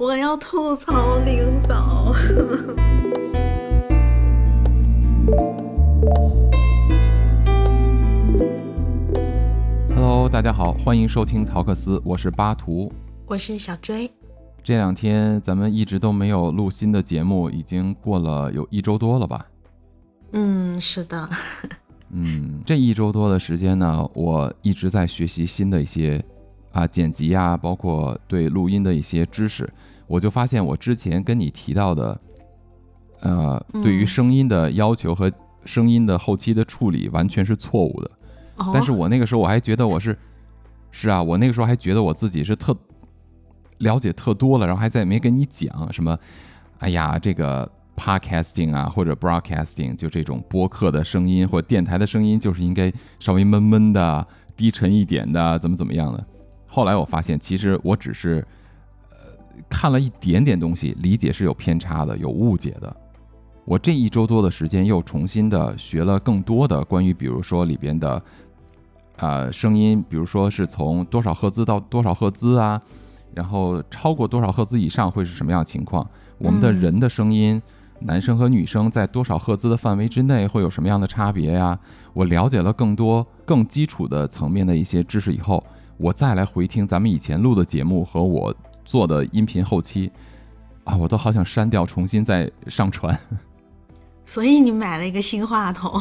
我要吐槽领导。Hello，大家好，欢迎收听陶克斯，我是巴图，我是小追。这两天咱们一直都没有录新的节目，已经过了有一周多了吧？嗯，是的。嗯，这一周多的时间呢，我一直在学习新的一些啊剪辑啊，包括对录音的一些知识。我就发现我之前跟你提到的，呃，对于声音的要求和声音的后期的处理完全是错误的。但是我那个时候我还觉得我是，是啊，我那个时候还觉得我自己是特了解特多了，然后还在没跟你讲什么，哎呀，这个。Podcasting 啊，或者 Broadcasting，就这种播客的声音或电台的声音，就是应该稍微闷闷的、低沉一点的，怎么怎么样的。后来我发现，其实我只是呃看了一点点东西，理解是有偏差的、有误解的。我这一周多的时间又重新的学了更多的关于，比如说里边的呃声音，比如说是从多少赫兹到多少赫兹啊，然后超过多少赫兹以上会是什么样情况？我们的人的声音。男生和女生在多少赫兹的范围之内会有什么样的差别呀？我了解了更多更基础的层面的一些知识以后，我再来回听咱们以前录的节目和我做的音频后期，啊，我都好想删掉，重新再上传。所以你买了一个新话筒。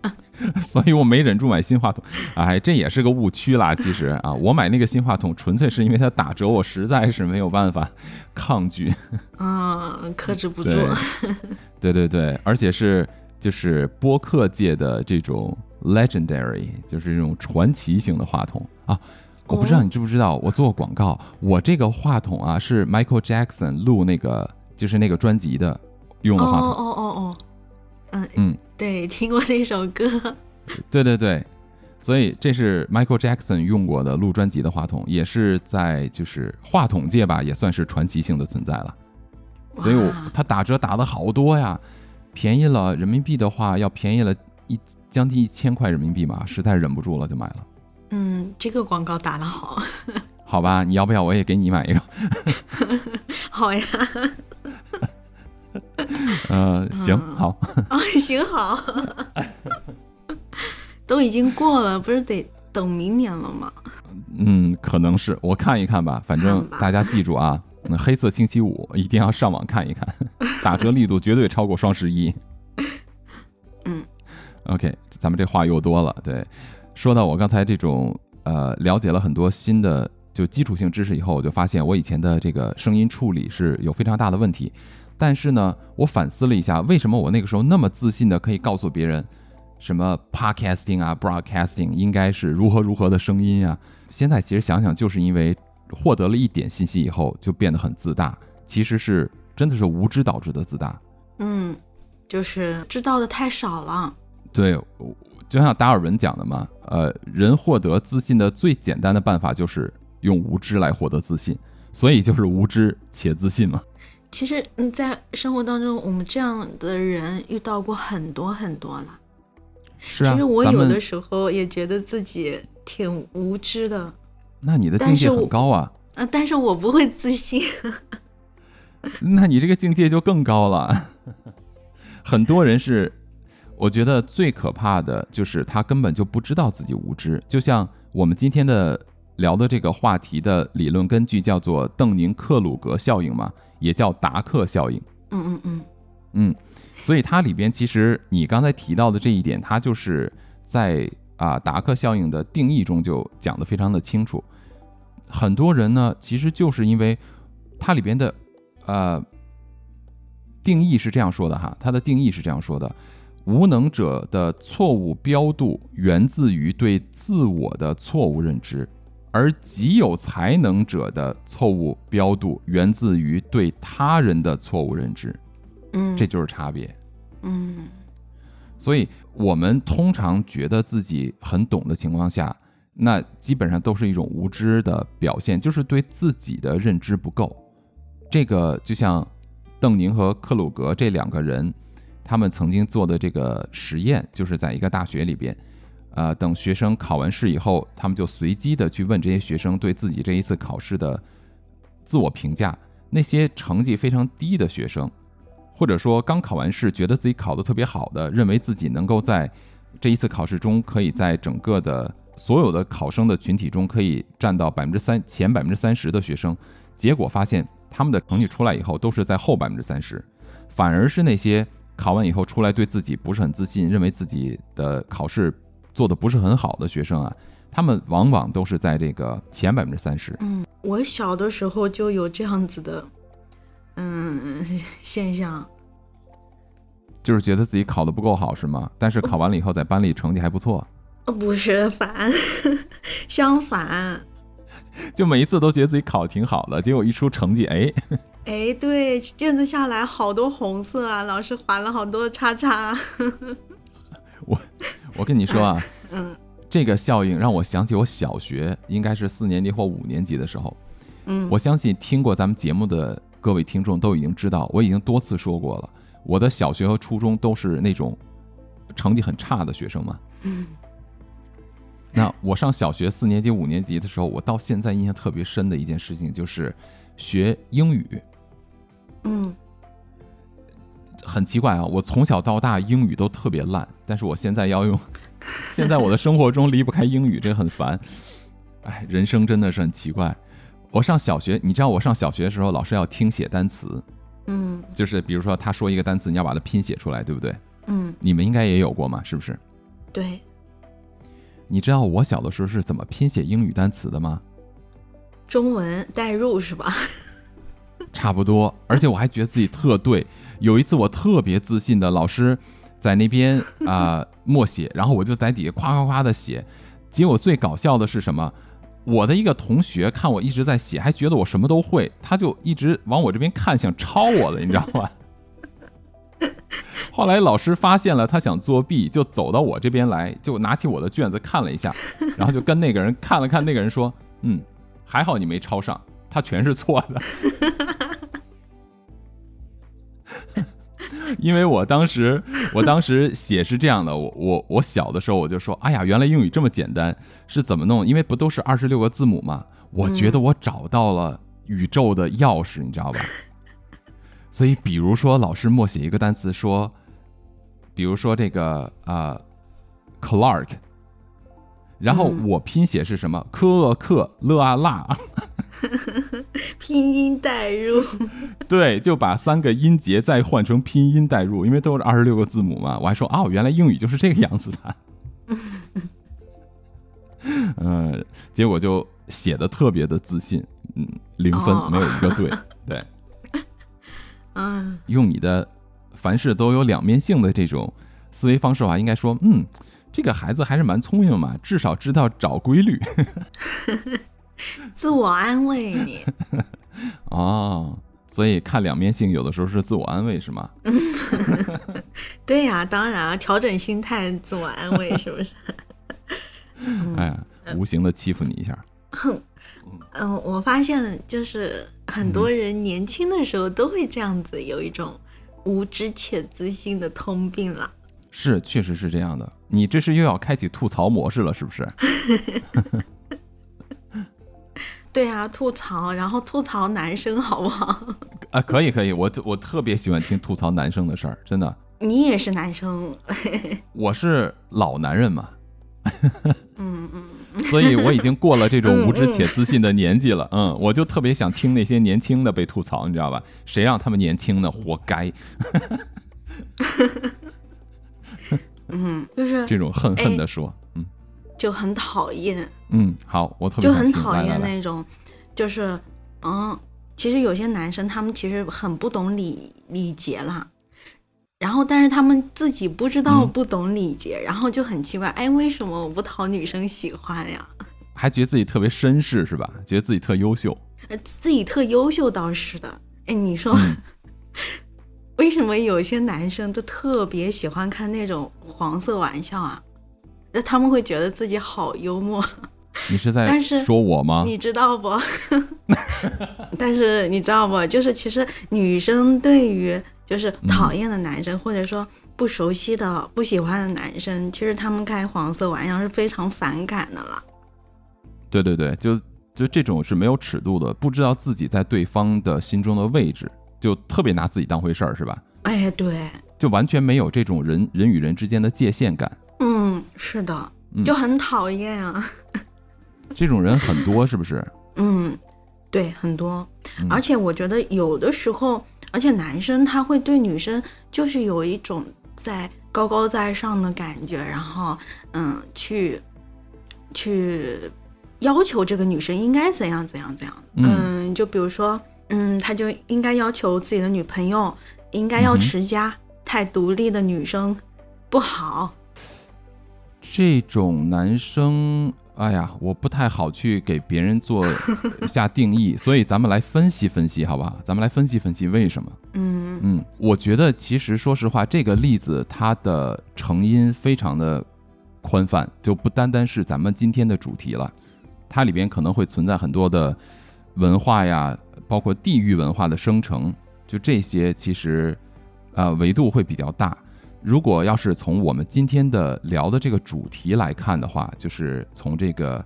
所以我没忍住买新话筒，哎，这也是个误区啦。其实啊，我买那个新话筒纯粹是因为它打折，我实在是没有办法抗拒。嗯，克制不住。对对对，而且是就是播客界的这种 legendary，就是这种传奇型的话筒啊。我不知道你知不知道，我做过广告，我这个话筒啊是 Michael Jackson 录那个就是那个专辑的用的话筒。哦哦哦哦。嗯嗯，对，听过那首歌。对对对，所以这是 Michael Jackson 用过的录专辑的话筒，也是在就是话筒界吧，也算是传奇性的存在了。所以，我他打折打的好多呀，便宜了人民币的话，要便宜了一将近一千块人民币嘛，实在忍不住了就买了。嗯，这个广告打的好。好吧，你要不要我也给你买一个？好呀。嗯，行好。啊，行好。都已经过了，不是得等明年了吗？嗯，可能是我看一看吧。反正大家记住啊，那黑色星期五一定要上网看一看，打折力度绝对超过双十一。嗯，OK，咱们这话又多了。对，说到我刚才这种呃，了解了很多新的就基础性知识以后，我就发现我以前的这个声音处理是有非常大的问题。但是呢，我反思了一下，为什么我那个时候那么自信的可以告诉别人，什么 podcasting 啊，broadcasting 应该是如何如何的声音啊？现在其实想想，就是因为获得了一点信息以后，就变得很自大。其实是真的是无知导致的自大。嗯，就是知道的太少了。对，就像达尔文讲的嘛，呃，人获得自信的最简单的办法就是用无知来获得自信，所以就是无知且自信嘛。其实，你，在生活当中，我们这样的人遇到过很多很多了。是啊，其实我有的时候也觉得自己挺无知的。那你的境界很高啊！啊，但是我不会自信。那你这个境界就更高了。很多人是，我觉得最可怕的就是他根本就不知道自己无知。就像我们今天的。聊的这个话题的理论根据叫做邓宁克鲁格效应嘛，也叫达克效应。嗯嗯嗯嗯，所以它里边其实你刚才提到的这一点，它就是在啊达克效应的定义中就讲得非常的清楚。很多人呢，其实就是因为它里边的呃定义是这样说的哈，它的定义是这样说的：无能者的错误标度源自于对自我的错误认知。而极有才能者的错误标度源自于对他人的错误认知，嗯，这就是差别，嗯，所以我们通常觉得自己很懂的情况下，那基本上都是一种无知的表现，就是对自己的认知不够。这个就像邓宁和克鲁格这两个人，他们曾经做的这个实验，就是在一个大学里边。呃，等学生考完试以后，他们就随机的去问这些学生对自己这一次考试的自我评价。那些成绩非常低的学生，或者说刚考完试觉得自己考得特别好的，认为自己能够在这一次考试中可以在整个的所有的考生的群体中可以占到百分之三前百分之三十的学生，结果发现他们的成绩出来以后都是在后百分之三十，反而是那些考完以后出来对自己不是很自信，认为自己的考试做的不是很好的学生啊。他们往往都是在这个前百分之三十。嗯，我小的时候就有这样子的，嗯，现象，就是觉得自己考的不够好，是吗？但是考完了以后，在班里成绩还不错。呃，不是反，相反，就每一次都觉得自己考的挺好的，结果一出成绩，哎，哎，对，卷子下来好多红色啊，老师划了好多叉叉。我，我跟你说啊，嗯。这个效应让我想起我小学应该是四年级或五年级的时候，嗯，我相信听过咱们节目的各位听众都已经知道，我已经多次说过了，我的小学和初中都是那种成绩很差的学生嘛。嗯，那我上小学四年级、五年级的时候，我到现在印象特别深的一件事情就是学英语。嗯，很奇怪啊，我从小到大英语都特别烂，但是我现在要用。现在我的生活中离不开英语，这很烦。哎，人生真的是很奇怪。我上小学，你知道我上小学的时候，老师要听写单词，嗯，就是比如说他说一个单词，你要把它拼写出来，对不对？嗯，你们应该也有过嘛，是不是？对。你知道我小的时候是怎么拼写英语单词的吗？中文代入是吧？差不多，而且我还觉得自己特对。有一次我特别自信的老师。在那边啊默写，然后我就在底下夸夸夸的写，结果最搞笑的是什么？我的一个同学看我一直在写，还觉得我什么都会，他就一直往我这边看，想抄我的，你知道吗？后来老师发现了他想作弊，就走到我这边来，就拿起我的卷子看了一下，然后就跟那个人看了看，那个人说：“嗯，还好你没抄上，他全是错的。”因为我当时，我当时写是这样的，我我我小的时候我就说，哎呀，原来英语这么简单，是怎么弄？因为不都是二十六个字母嘛？我觉得我找到了宇宙的钥匙，你知道吧？所以，比如说老师默写一个单词，说，比如说这个啊，Clark，然后我拼写是什么？科克勒啊辣。拼音代入，对，就把三个音节再换成拼音代入，因为都是二十六个字母嘛。我还说哦，原来英语就是这个样子的。嗯，结果就写的特别的自信，嗯，零分没有一个对，对。嗯，用你的凡事都有两面性的这种思维方式的话，应该说，嗯，这个孩子还是蛮聪明嘛，至少知道找规律。自我安慰你 哦，所以看两面性，有的时候是自我安慰，是吗？对呀，当然啊，调整心态，自我安慰，是不是？哎，无形的欺负你一下。哼，嗯，我发现就是很多人年轻的时候都会这样子，有一种无知且自信的通病了。是，确实是这样的。你这是又要开启吐槽模式了，是不是？对啊，吐槽，然后吐槽男生好不好？啊，可以可以，我我特别喜欢听吐槽男生的事儿，真的。你也是男生？我是老男人嘛。嗯嗯。所以我已经过了这种无知且自信的年纪了。嗯，我就特别想听那些年轻的被吐槽，你知道吧？谁让他们年轻呢？活该。嗯，就是这种恨恨的说，嗯。就很讨厌，嗯，好，我特别就很讨厌那种，就是，嗯，其实有些男生他们其实很不懂礼礼节啦，然后但是他们自己不知道不懂礼节，然后就很奇怪，哎，为什么我不讨女生喜欢呀？还觉得自己特别绅士是吧？觉得自己特优秀？呃，自己特优秀倒是的，哎，你说，为什么有些男生都特别喜欢看那种黄色玩笑啊？那他们会觉得自己好幽默，你是在说我吗？你知道不？但是你知道不？就是其实女生对于就是讨厌的男生，或者说不熟悉的、不喜欢的男生，其实他们开黄色玩笑是非常反感的了。对对对，就就这种是没有尺度的，不知道自己在对方的心中的位置，就特别拿自己当回事儿，是吧？哎，对，就完全没有这种人人与人之间的界限感。嗯，是的，就很讨厌啊。这种人很多，是不是？嗯，对，很多。而且我觉得有的时候，而且男生他会对女生就是有一种在高高在上的感觉，然后嗯，去去要求这个女生应该怎样怎样怎样。嗯，就比如说，嗯，他就应该要求自己的女朋友应该要持家，太独立的女生不好。这种男生。哎呀，我不太好去给别人做下定义，所以咱们来分析分析，好不好？咱们来分析分析为什么？嗯嗯，我觉得其实说实话，这个例子它的成因非常的宽泛，就不单单是咱们今天的主题了，它里边可能会存在很多的文化呀，包括地域文化的生成，就这些其实呃维度会比较大。如果要是从我们今天的聊的这个主题来看的话，就是从这个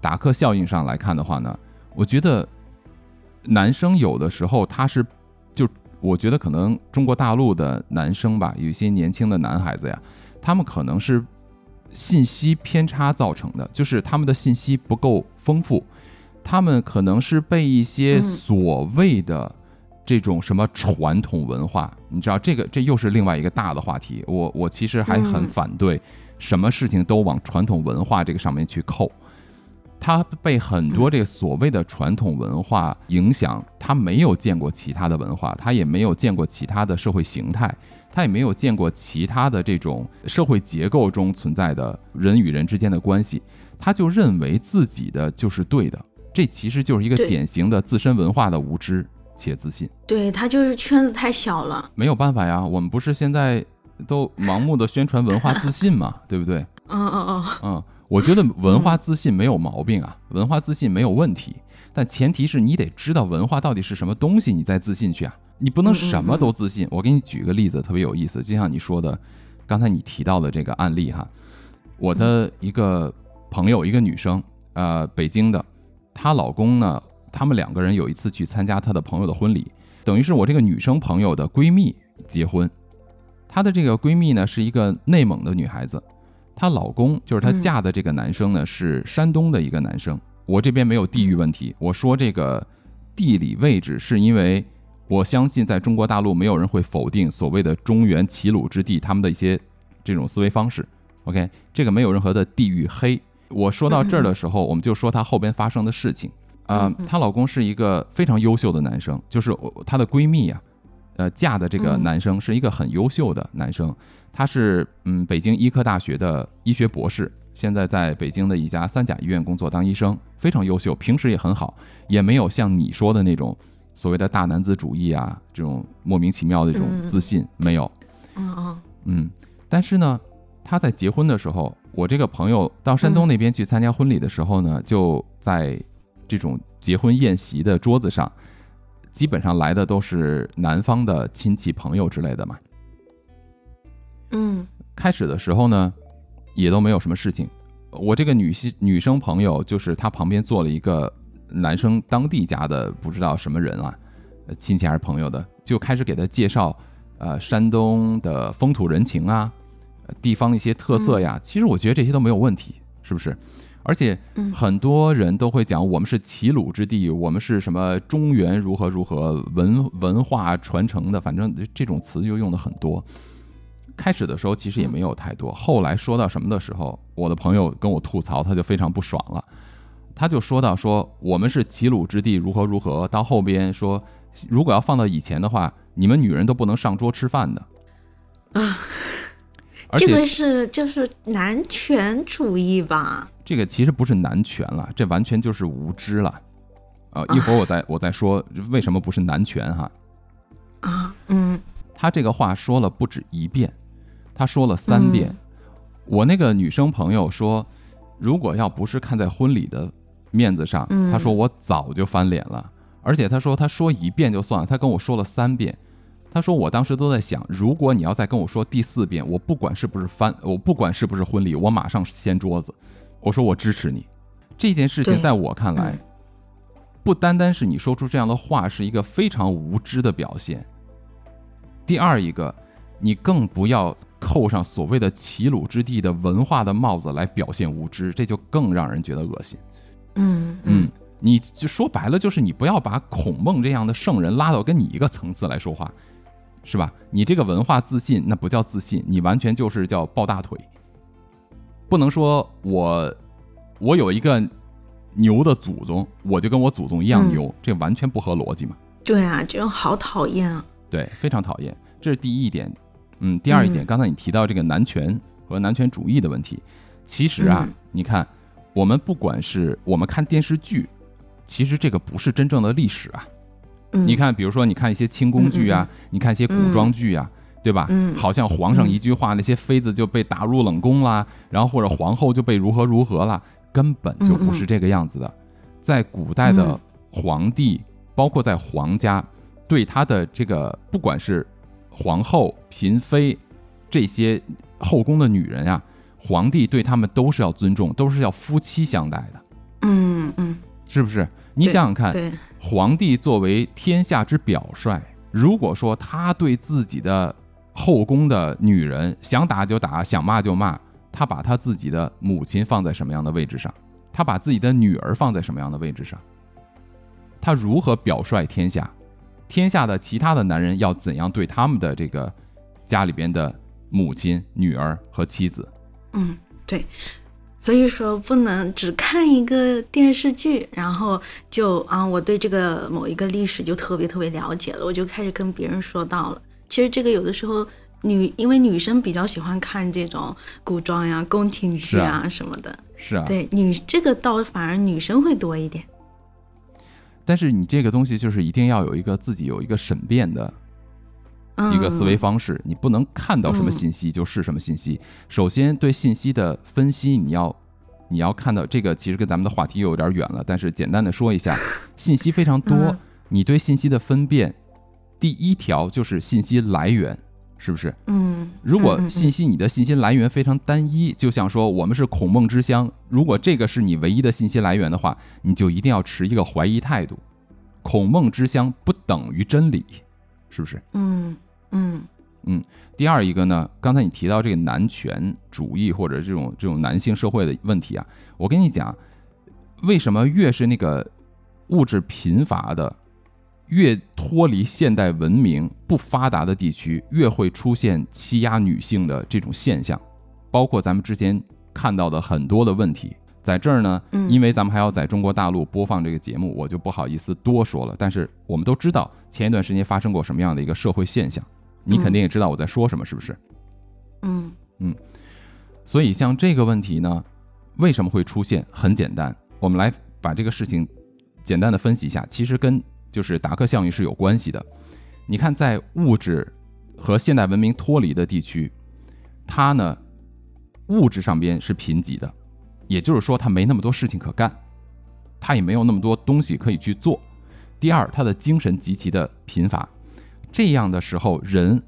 达克效应上来看的话呢，我觉得男生有的时候他是，就我觉得可能中国大陆的男生吧，有一些年轻的男孩子呀，他们可能是信息偏差造成的，就是他们的信息不够丰富，他们可能是被一些所谓的。这种什么传统文化，你知道这个，这又是另外一个大的话题。我我其实还很反对，什么事情都往传统文化这个上面去扣。他被很多这个所谓的传统文化影响，他没有见过其他的文化，他也没有见过其他的社会形态，他也没有见过其他的这种社会结构中存在的人与人之间的关系，他就认为自己的就是对的。这其实就是一个典型的自身文化的无知。且自信，对他就是圈子太小了，没有办法呀。我们不是现在都盲目的宣传文化自信嘛，对不对？嗯嗯嗯嗯，我觉得文化自信没有毛病啊，文化自信没有问题，但前提是你得知道文化到底是什么东西，你再自信去啊。你不能什么都自信。我给你举个例子，特别有意思，就像你说的，刚才你提到的这个案例哈，我的一个朋友，一个女生，呃，北京的，她老公呢。他们两个人有一次去参加她的朋友的婚礼，等于是我这个女生朋友的闺蜜结婚。她的这个闺蜜呢是一个内蒙的女孩子，她老公就是她嫁的这个男生呢是山东的一个男生。我这边没有地域问题，我说这个地理位置是因为我相信在中国大陆没有人会否定所谓的中原齐鲁之地他们的一些这种思维方式。OK，这个没有任何的地域黑。我说到这儿的时候，我们就说他后边发生的事情。啊，她老公是一个非常优秀的男生，就是她的闺蜜呀，呃，嫁的这个男生是一个很优秀的男生，他是嗯北京医科大学的医学博士，现在在北京的一家三甲医院工作当医生，非常优秀，平时也很好，也没有像你说的那种所谓的大男子主义啊，这种莫名其妙的这种自信没有，嗯嗯。嗯，但是呢，他在结婚的时候，我这个朋友到山东那边去参加婚礼的时候呢，就在。这种结婚宴席的桌子上，基本上来的都是男方的亲戚朋友之类的嘛。嗯，开始的时候呢，也都没有什么事情。我这个女性女生朋友，就是她旁边坐了一个男生当地家的不知道什么人啊，亲戚还是朋友的，就开始给她介绍，呃，山东的风土人情啊，地方一些特色呀。其实我觉得这些都没有问题，是不是？而且很多人都会讲，我们是齐鲁之地，我们是什么中原如何如何文文化传承的，反正这种词就用的很多。开始的时候其实也没有太多，后来说到什么的时候，我的朋友跟我吐槽，他就非常不爽了。他就说到说我们是齐鲁之地如何如何，到后边说如果要放到以前的话，你们女人都不能上桌吃饭的啊。这个是就是男权主义吧？这个其实不是男权了，这完全就是无知了。啊，一会儿我再我再说为什么不是男权哈。啊，嗯，他这个话说了不止一遍，他说了三遍。我那个女生朋友说，如果要不是看在婚礼的面子上，他说我早就翻脸了。而且他说他说一遍就算了，他跟我说了三遍。他说：“我当时都在想，如果你要再跟我说第四遍，我不管是不是翻，我不管是不是婚礼，我马上掀桌子。”我说：“我支持你。”这件事情在我看来嗯，不单单是你说出这样的话是一个非常无知的表现。第二一个，你更不要扣上所谓的齐鲁之地的文化的帽子来表现无知，这就更让人觉得恶心。嗯嗯，你就说白了，就是你不要把孔孟这样的圣人拉到跟你一个层次来说话，是吧？你这个文化自信，那不叫自信，你完全就是叫抱大腿。不能说我我有一个牛的祖宗，我就跟我祖宗一样嗯牛，这完全不合逻辑嘛。对啊，这种好讨厌啊。对，非常讨厌。这是第一点。嗯，第二一点，嗯刚才你提到这个男权和男权主义的问题，其实啊，嗯你看，我们不管是我们看电视剧，其实这个不是真正的历史啊。嗯，你看，比如说你看一些清宫剧啊，你看一些古装剧啊，对吧？嗯。好像皇上一句话，那些妃子就被打入冷宫啦，然后或者皇后就被如何如何了，根本就不是这个样子的。在古代的嗯。皇帝，包括在皇家，对他的这个不管是皇后、嫔妃这些后宫的女人啊，皇帝对他们都是要尊重，都是要夫妻相待的，嗯嗯，是不是？你想想看，对，皇帝作为天下之表率，如果说他对自己的后宫的女人想打就打，想骂就骂，他把他自己的母亲放在什么样的位置上？他把自己的女儿放在什么样的位置上？他如何表率天下？天下的其他的男人要怎样对他们的这个家里边的母亲、女儿和妻子？嗯对。所以说，不能只看一个电视剧，然后就啊，我对这个某一个历史就特别特别了解了，我就开始跟别人说到了。其实这个有的时候女，因为女生比较喜欢看这种古装呀、宫廷剧啊啊。什么的，是啊，对女这个倒反而女生会多一点。但是你这个东西就是一定要有一个自己有一个审辩的嗯，一个思维方式，你不能看到什么嗯。信息就是什么信息。首先，对信息的分析，你要你要看到这个，其实跟咱们的话题又有点远了，但是简单的说一下，信息非常多嗯，你对信息的分辨，第一条就是信息来源，是不是？嗯，如果信息你的信息来源非常单一，就像说我们是孔孟之乡，如果这个是你唯一的信息来源的话，你就一定要持一个怀疑态度。孔孟之乡不等于真理，是不是？嗯嗯嗯第二一个呢，刚才你提到这个男权主义或者这种这种男性社会的问题啊，我跟你讲，为什么越是那个物质贫乏的，越脱离现代文明不发达的地区，越会出现欺压女性的这种现象，包括咱们之前看到的很多的问题。在这儿呢，嗯因为咱们还要在中国大陆播放这个节目，我就不好意思多说了。但是我们都知道前一段时间发生过什么样的一个社会现象，你肯定也知道我在说什么，是不是？嗯嗯所以像这个问题呢，为什么会出现？很简单，我们来把这个事情简单的分析一下，其实跟就是达克效应是有关系的。你看，在物质和现代文明脱离的地区，它呢物质上边是贫瘠的，也就是说，它没那么多事情可干，它也没有那么多东西可以去做。第二，他的精神极其的贫乏，这样的时候，人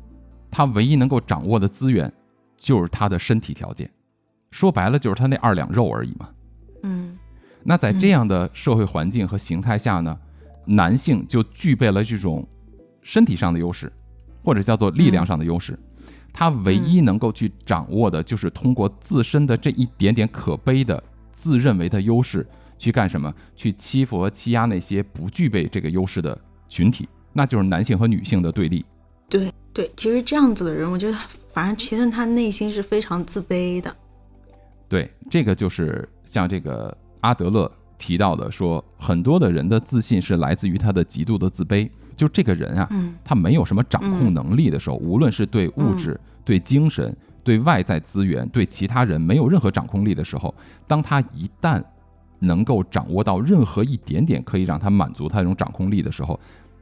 他唯一能够掌握的资源就是他的身体条件，说白了就是他那二两肉而已嘛。嗯那在这样的社会环境和形态下呢，男性就具备了这种身体上的优势，或者叫做力量上的优势。他唯一能够去掌握的就是通过自身的这一点点可悲的自认为的优势，去干什么？去欺负和欺压那些不具备这个优势的群体，那就是男性和女性的对立。对对，其实这样子的人，我觉得反正其实他内心是非常自卑的。对，这个就是像这个阿德勒提到的，说很多的人的自信是来自于他的极度的自卑。就这个人啊，嗯。他没有什么掌控能力的时候，无论是对物质、对精神、对外在资源、对其他人没有任何掌控力的时候，当他一旦能够掌握到任何一点点可以让他满足他这种掌控力的时候，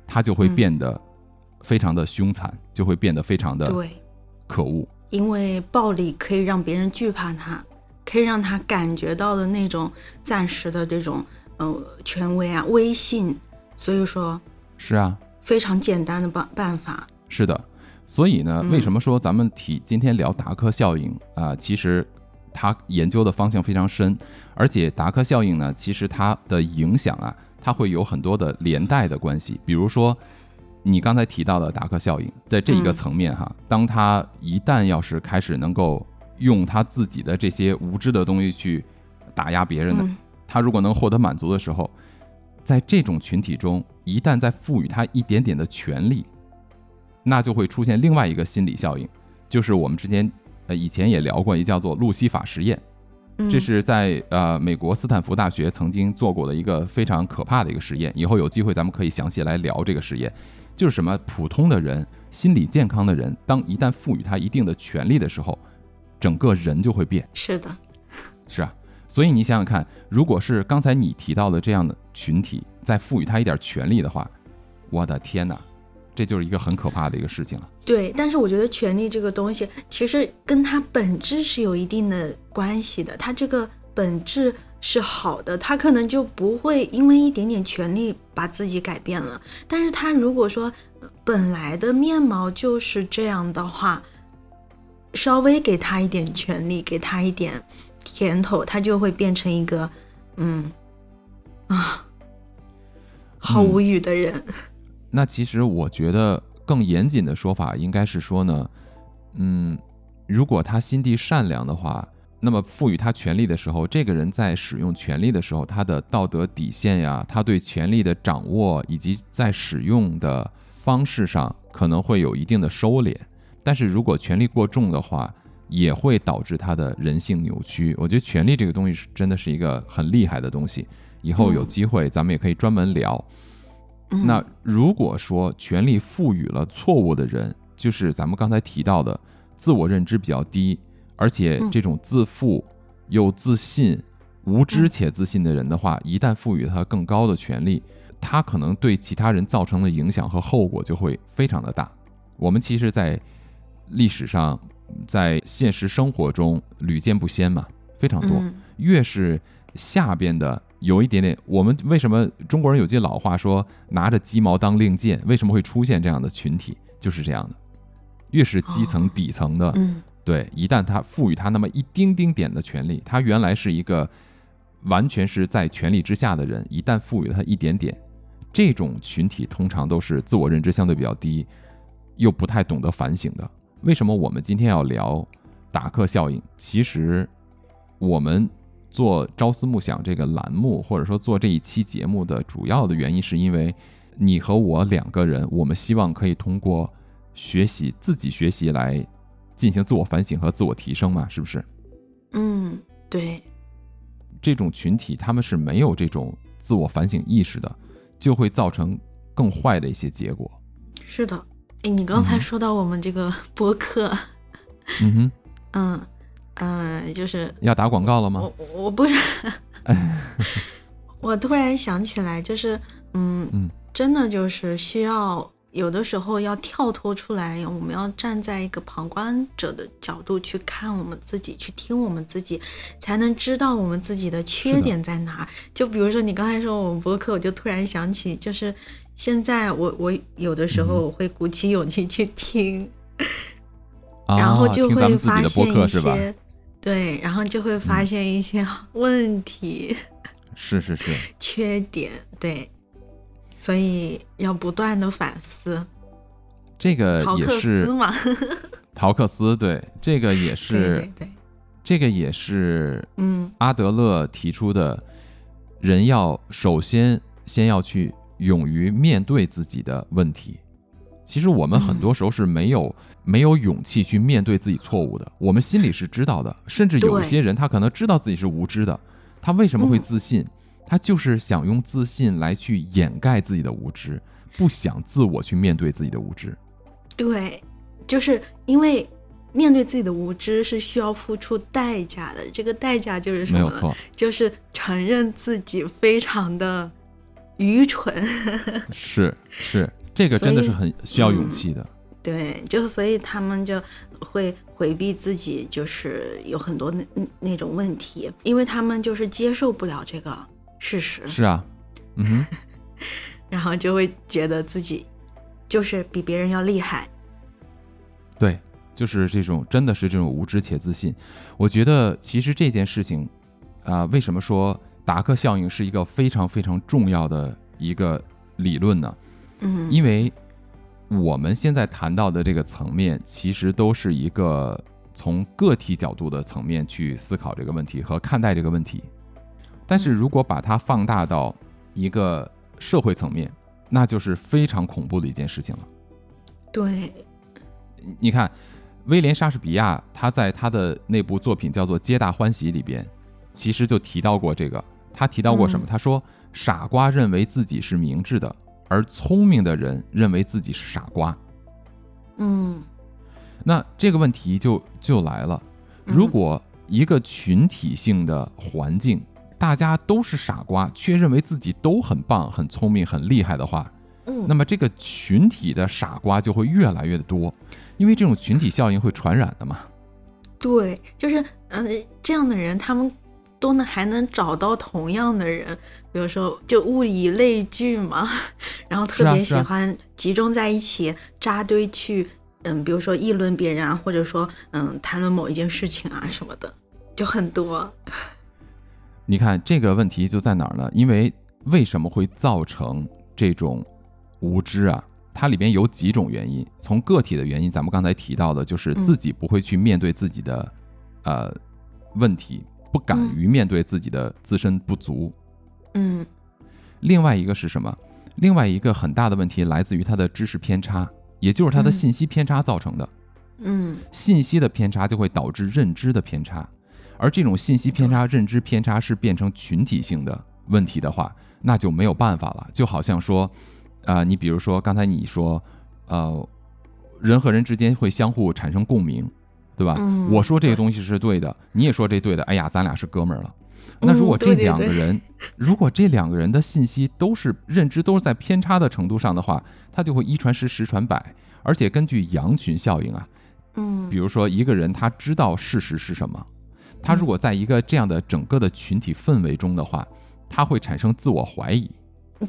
他就会嗯。变得非常的凶残，就会变得非常的对，可恶。因为暴力可以让别人惧怕他，可以让他感觉到的那种暂时的这种呃权威啊、威信，所以说是啊，非常简单的办办法。是的，所以呢，嗯为什么说咱们提今天聊达克效应啊、其实他研究的方向非常深，而且达克效应呢，其实它的影响啊，它会有很多的连带的关系。比如说，你刚才提到的达克效应，在这一个层面哈，当它一旦要是开始能够用他自己的这些无知的东西去打压别人的，他如果能获得满足的时候，在这种群体中，一旦再赋予他一点点的权利，那就会出现另外一个心理效应，就是我们之前。呃，以前也聊过一叫做路西法实验，这是在呃美国斯坦福大学曾经做过的一个非常可怕的一个实验。以后有机会咱们可以详细来聊这个实验。就是什么普通的人，心理健康的人，当一旦赋予他一定的权利的时候，整个人就会变。是的，是啊。所以你想想看，如果是刚才你提到的这样的群体，再赋予他一点权利的话，我的天哪！这就是一个很可怕的一个事情了。对，但是我觉得权利这个东西，其实跟它本质是有一定的关系的。它这个本质是好的，它可能就不会因为一点点权利把自己改变了。但是它如果说本来的面貌就是这样的话，稍微给他一点权利，给他一点甜头，他就会变成一个，嗯，啊，好无语的人。那其实我觉得更严谨的说法应该是说呢，嗯，如果他心地善良的话，那么赋予他权利的时候，这个人在使用权力的时候，他的道德底线呀，他对权力的掌握以及在使用的方式上可能会有一定的收敛。但是如果权力过重的话，也会导致他的人性扭曲。我觉得权力这个东西是真的是一个很厉害的东西，以后有机会咱们也可以专门聊。那如果说权力赋予了错误的人，就是咱们刚才提到的自我认知比较低，而且这种自负又自信、无知且自信的人的话，一旦赋予他更高的权利，他可能对其他人造成的影响和后果就会非常的大。我们其实，在历史上，在现实生活中屡见不鲜嘛，非常多。越是下边的。有一点点，我们为什么中国人有句老话说拿着鸡毛当令箭？为什么会出现这样的群体？就是这样的，越是基层底层的，对，一旦他赋予他那么一丁丁点的权利，他原来是一个完全是在权力之下的人，一旦赋予他一点点，这种群体通常都是自我认知相对比较低，又不太懂得反省的。为什么我们今天要聊达克效应？其实我们。做朝思暮想这个栏目，或者说做这一期节目的主要的原因，是因为你和我两个人，我们希望可以通过学习自己学习来进行自我反省和自我提升嘛，是不是？嗯，对。这种群体他们是没有这种自我反省意识的，就会造成更坏的一些结果。是的，哎，你刚才说到我们这个 播客，嗯哼，嗯。嗯，就是要打广告了吗？我我不是，我突然想起来，就是嗯嗯，真的就是需要有的时候要跳脱出来，我们要站在一个旁观者的角度去看我们自己，去听我们自己，才能知道我们自己的缺点在哪。就比如说你刚才说我们播客，我就突然想起，就是现在我我有的时候会鼓起勇气去听，然后就会发现一些。对，然后就会发现一些 问题，是是是，缺点，对，所以要不断的反思。这个也是嘛，陶克斯，对，这个也是，对，这个也是，嗯，阿德勒提出的，人要首先先要去勇于面对自己的问题。其实我们很多时候是没有没有勇气去面对自己错误的，我们心里是知道的，甚至有些人他可能知道自己是无知的，他为什么会自信？他就是想用自信来去掩盖自己的无知，不想自我去面对自己的无知。对，就是因为面对自己的无知是需要付出代价的，这个代价就是什么？没有错，就是承认自己非常的愚蠢。是是。这个真的是很需要勇气的，对，就所以他们就会回避自己，就是有很多那那种问题，因为他们就是接受不了这个事实。是啊，嗯哼，然后就会觉得自己就是比别人要厉害。对，就是这种真的是这种无知且自信。我觉得其实这件事情啊、为什么说达克效应是一个非常非常重要的一个理论呢？嗯，因为我们现在谈到的这个层面，其实都是一个从个体角度的层面去思考这个问题和看待这个问题。但是如果把它放大到一个社会层面，那就是非常恐怖的一件事情了。对，你看，威廉·莎士比亚他在他的那部作品叫做《皆大欢喜》里边，其实就提到过这个。他提到过什么？嗯他说：“傻瓜认为自己是明智的，而聪明的人认为自己是傻瓜。”嗯那这个问题就就来了，嗯如果一个群体性的环境，大家都是傻瓜，却认为自己都很棒、很聪明、很厉害的话，嗯，那么这个群体的傻瓜就会越来越多，因为这种群体效应会传染的嘛。对，就是嗯、呃这样的人，他们都能还能找到同样的人，比如说就物以类聚嘛，然后特别喜欢集中在一起扎堆去，嗯，比如说议论别人啊，或者说嗯谈论某一件事情啊什么的，就很多。你看这个问题就在哪儿呢？因为为什么会造成这种无知啊？它里边有几种原因。从个体的原因，咱们刚才提到的，就是嗯自己不会去面对自己的、呃问题，不敢于面对自己的自身不足。嗯另外一个是什么？另外一个很大的问题来自于他的知识偏差，也就是他的嗯信息偏差造成的。嗯信息的偏差就会导致认知的偏差，而这种信息偏差、认知偏差是变成群体性的问题的话，那就没有办法了。就好像说，啊、你比如说刚才你说，呃，人和人之间会相互产生共鸣，对吧？嗯我说这个东西是对的，你也说这对的，哎呀，咱俩是哥们儿了。那如果这嗯对对对两个人，如果这两个人的信息都是认知都是在偏差的程度上的话，他就会一传十，十传百，而且根据羊群效应啊，嗯比如说一个人他知道事实是什么，他如果在一个这样的整个的群体氛围中的话，他会产生自我怀疑。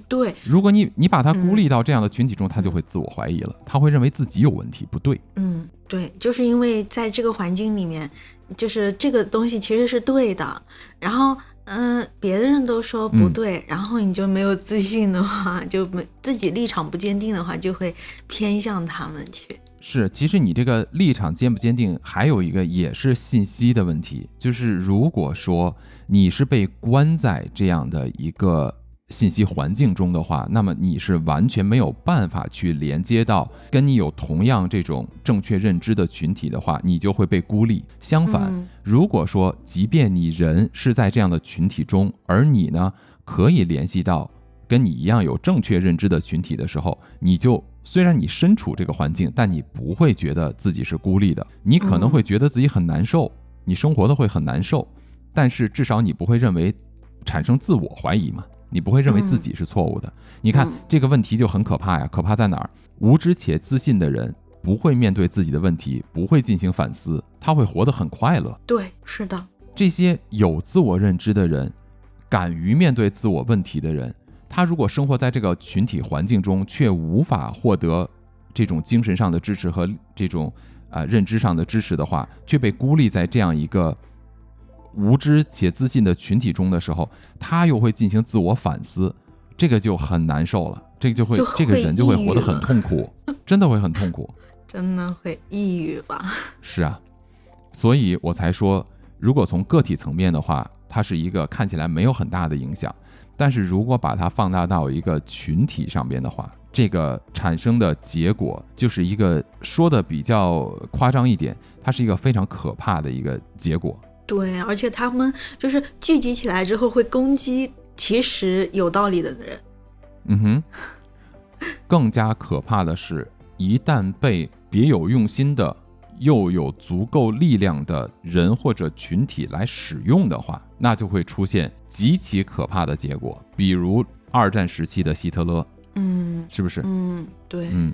对，如果你你把他孤立到这样的群体中，他就会自我怀疑了，他会认为自己有问题，不对。嗯，对，就是因为在这个环境里面，就是这个东西其实是对的，然后嗯、别的人都说不嗯对，然后你就没有自信的话，就没自己立场不坚定的话，就会偏向他们去。是，其实你这个立场坚不坚定，还有一个也是信息的问题，就是如果说你是被关在这样的一个信息环境中的话，那么你是完全没有办法去连接到跟你有同样这种正确认知的群体的话，你就会被孤立。相反，嗯如果说即便你人是在这样的群体中，而你呢可以联系到跟你一样有正确认知的群体的时候，你就虽然你身处这个环境，但你不会觉得自己是孤立的，你可能会觉得自己很难受，你生活的会很难受，但是至少你不会认为产生自我怀疑嘛。你不会认为自己是错误的。你看嗯这个问题就很可怕呀，可怕在哪儿？无知且自信的人不会面对自己的问题，不会进行反思，他会活得很快乐。对，是的，这些有自我认知的人，敢于面对自我问题的人，他如果生活在这个群体环境中，却无法获得这种精神上的支持和这种啊、呃认知上的支持的话，却被孤立在这样一个无知且自信的群体中的时候，他又会进行自我反思，这个就很难受了，这个就会就这个人就会活得很痛苦，真的会很痛苦。真的会抑郁吧？是啊，所以我才说，如果从个体层面的话，它是一个看起来没有很大的影响，但是如果把它放大到一个群体上边的话，这个产生的结果就是一个说的比较夸张一点，它是一个非常可怕的一个结果。对，而且他们就是聚集起来之后会攻击其实有道理的人。嗯哼，更加可怕的是，一旦被别有用心的又有足够力量的人或者群体来使用的话，那就会出现极其可怕的结果，比如二战时期的希特勒，嗯。是不是？嗯，对，嗯，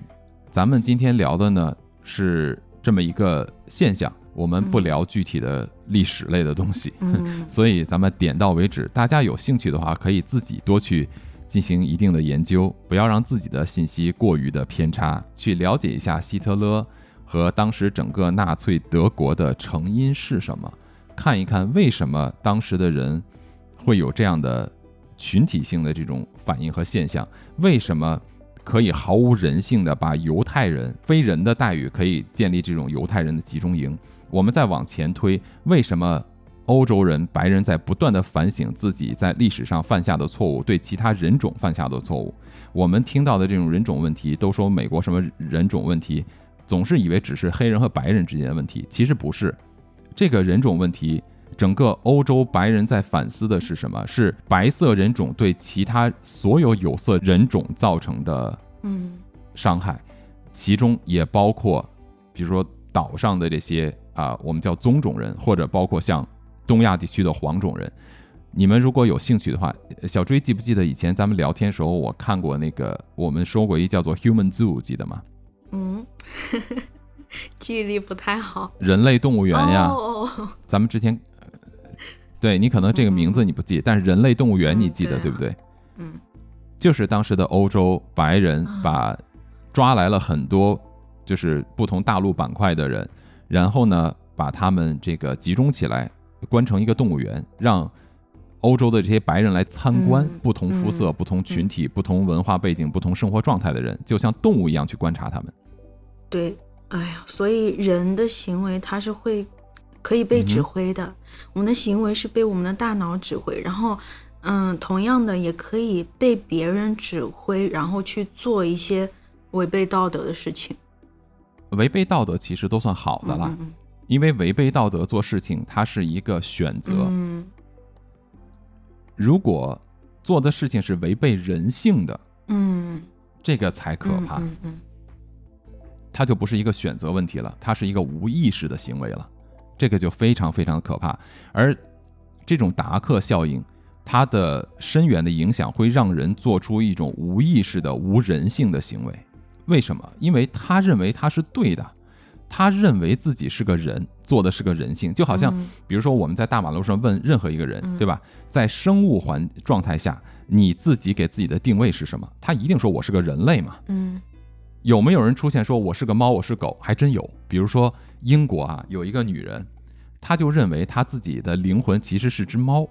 咱们今天聊的呢是这么一个现象，我们不嗯聊具体的历史类的东西。嗯所以咱们点到为止。大家有兴趣的话，可以自己多去进行一定的研究，不要让自己的信息过于的偏差，去了解一下希特勒和当时整个纳粹德国的成因是什么，看一看为什么当时的人会有这样的群体性的这种反应和现象，为什么可以毫无人性的把犹太人非人的待遇可以建立这种犹太人的集中营？我们再往前推，为什么欧洲人白人在不断的反省自己在历史上犯下的错误，对其他人种犯下的错误？我们听到的这种人种问题，都说美国什么人种问题，总是以为只是黑人和白人之间的问题，其实不是。这个人种问题，整个欧洲白人在反思的是什么？是白色人种对其他所有有色人种造成的嗯伤害，其中也包括，比如说岛上的这些啊，我们叫棕种人，或者包括像东亚地区的黄种人。你们如果有兴趣的话，小追记不记得以前咱们聊天时候，我看过那个我们说过一叫做 Human Zoo，记得吗？嗯，记忆力不太好。人类动物园呀，哦哦咱们之前，呃对你可能这个名字你不记，但是人类动物园你记得、对不对？嗯就是当时的欧洲白人把抓来了很多就是不同大陆板块的人，然后呢把他们这个集中起来，关成一个动物园，让欧洲的这些白人来参观嗯不同肤色、嗯不同群体、不同文化背景、不同生活状态的人，就像动物一样去观察他们。对，哎呀，所以人的行为它是会可以被指挥的，我们的行为是被我们的大脑指挥，然后，嗯，同样的也可以被别人指挥，然后去做一些违背道德的事情。违背道德其实都算好的了，嗯因为违背道德做事情，它是一个选择。嗯如果做的事情是违背人性的，嗯，这个才可怕。嗯嗯它就不是一个选择问题了，它是一个无意识的行为了，这个就非常非常可怕。而这种达克效应，它的深远的影响会让人做出一种无意识的无人性的行为。为什么？因为他认为他是对的，他认为自己是个人，做的是个人性，就好像嗯比如说我们在大马路上问任何一个人，嗯对吧？在生物环状态下，你自己给自己的定位是什么？他一定说我是个人类嘛。嗯有没有人出现说我是个猫，我是狗？还真有。比如说英国啊，有一个女人，她就认为她自己的灵魂其实是只猫，